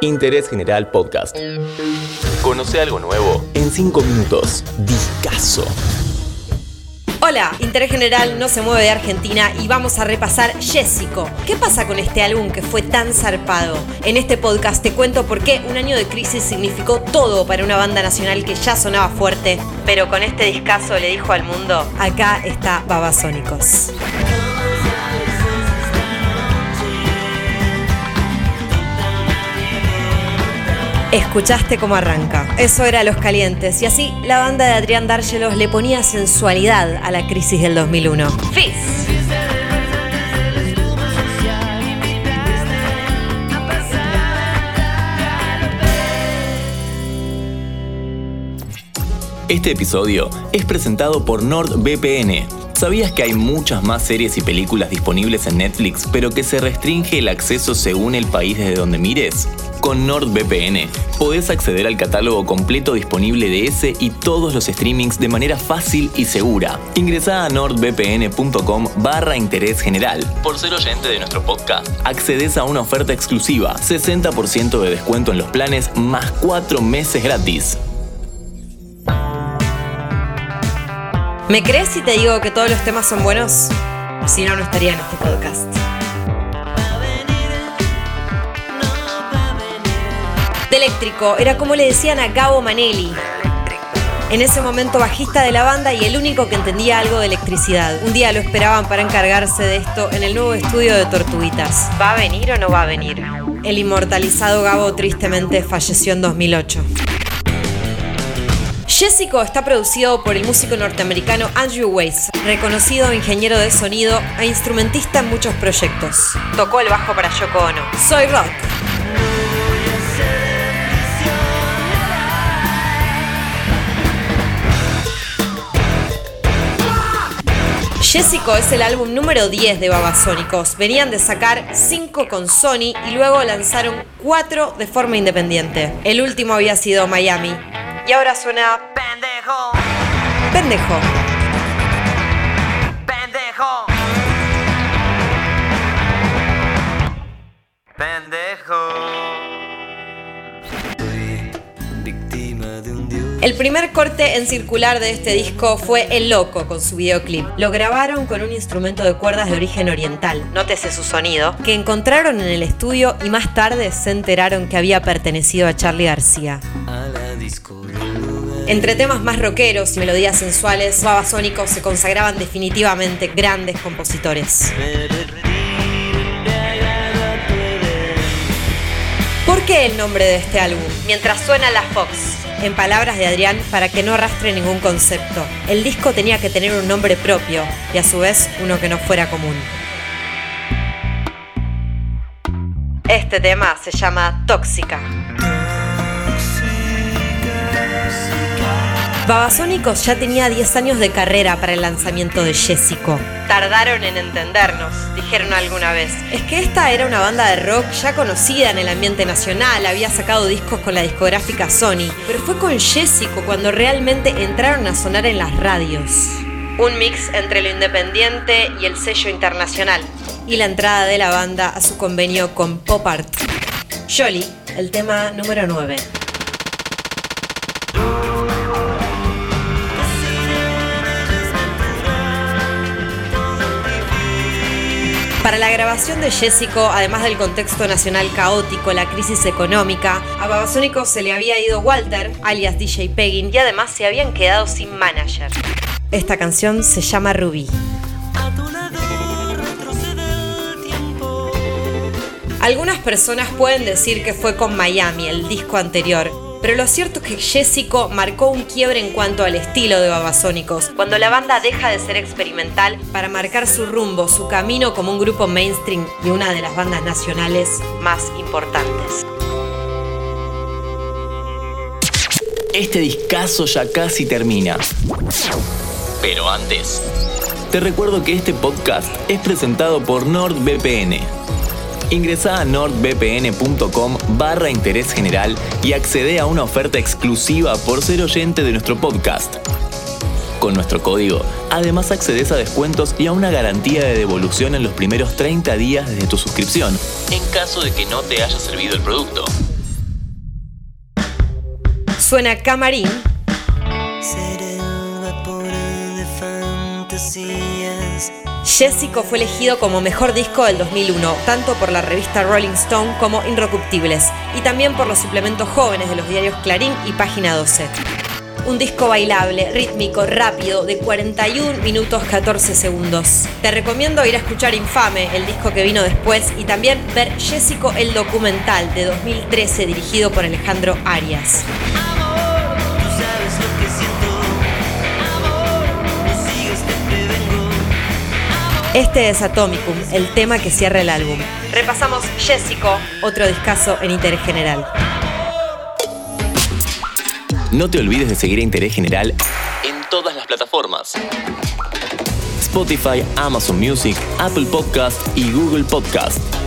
Interés General Podcast. Conoce algo nuevo en 5 minutos. Discaso. Hola, Interés General no se mueve de Argentina y vamos a repasar Jessico. ¿Qué pasa con este álbum que fue tan zarpado? En este podcast te cuento por qué un año de crisis significó todo para una banda nacional que ya sonaba fuerte, pero con este discazo le dijo al mundo, acá está Babasónicos. Escuchaste cómo arranca. Eso era Los Calientes. Y así la banda de Adrián Dárgelos le ponía sensualidad a la crisis del 2001. ¡Fizz! Este episodio es presentado por NordVPN. ¿Sabías que hay muchas más series y películas disponibles en Netflix, pero que se restringe el acceso según el país desde donde mires? Con NordVPN podés acceder al catálogo completo disponible de ese y todos los streamings de manera fácil y segura. Ingresá a nordvpn.com barra interés general. Por ser oyente de nuestro podcast, accedes a una oferta exclusiva, 60% de descuento en los planes más 4 meses gratis. ¿Me crees si te digo que todos los temas son buenos? Si no, no estaría en este podcast. De eléctrico, era como le decían a Gabo Manelli. En ese momento bajista de la banda y el único que entendía algo de electricidad. Un día lo esperaban para encargarse de esto en el nuevo estudio de Tortuguitas. ¿Va a venir o no va a venir? El inmortalizado Gabo tristemente falleció en 2008. Jessico está producido por el músico norteamericano Andrew Weiss, reconocido ingeniero de sonido e instrumentista en muchos proyectos. Tocó el bajo para Yoko Ono. Soy Rock. Jessico es el álbum número 10 de Babasónicos. Venían de sacar 5 con Sony y luego lanzaron 4 de forma independiente. El último había sido Miami. Y ahora suena pendejo. Pendejo. Pendejo. El primer corte en circular de este disco fue El Loco con su videoclip. Lo grabaron con un instrumento de cuerdas de origen oriental, nótese su sonido, que encontraron en el estudio y más tarde se enteraron que había pertenecido a Charlie García. Entre temas más rockeros y melodías sensuales, Babasónicos se consagraban definitivamente grandes compositores. ¿Por qué el nombre de este álbum? Mientras suena la Fox. En palabras de Adrián, para que no arrastre ningún concepto. El disco tenía que tener un nombre propio y a su vez uno que no fuera común. Este tema se llama Tóxica. Babasónicos ya tenía 10 años de carrera para el lanzamiento de Jessico. Tardaron en entendernos, dijeron alguna vez. Es que esta era una banda de rock ya conocida en el ambiente nacional, había sacado discos con la discográfica Sony, pero fue con Jessico cuando realmente entraron a sonar en las radios. Un mix entre lo independiente y el sello internacional, y la entrada de la banda a su convenio con Pop Art. Jolly, el tema número 9. Para la grabación de Jessico, además del contexto nacional caótico, la crisis económica, a Babasónicos se le había ido Walter, alias DJ Peggin, y además se habían quedado sin manager. Esta canción se llama Ruby. Algunas personas pueden decir que fue con Miami, el disco anterior, pero lo cierto es que Jessico marcó un quiebre en cuanto al estilo de Babasónicos, cuando la banda deja de ser experimental para marcar su rumbo, su camino como un grupo mainstream y una de las bandas nacionales más importantes. Este discazo ya casi termina. Pero antes, te recuerdo que este podcast es presentado por NordVPN. Ingresá a nordvpn.com barra interés general y accede a una oferta exclusiva por ser oyente de nuestro podcast. Con nuestro código, además accedes a descuentos y a una garantía de devolución en los primeros 30 días desde tu suscripción. en caso de que no te haya servido el producto. Suena Camarín. Jessico fue elegido como mejor disco del 2001, tanto por la revista Rolling Stone como Inrecuptibles, y también por los suplementos jóvenes de los diarios Clarín y Página 12. Un disco bailable, rítmico, rápido, de 41 minutos 14 segundos. Te recomiendo ir a escuchar Infame, el disco que vino después, y también ver Jessico el documental de 2013 dirigido por Alejandro Arias. Este es Atomicum, el tema que cierra el álbum. Repasamos Jessico, otro discazo en interés general. No te olvides de seguir a Interés General en todas las plataformas. Spotify, Amazon Music, Apple Podcast y Google Podcast.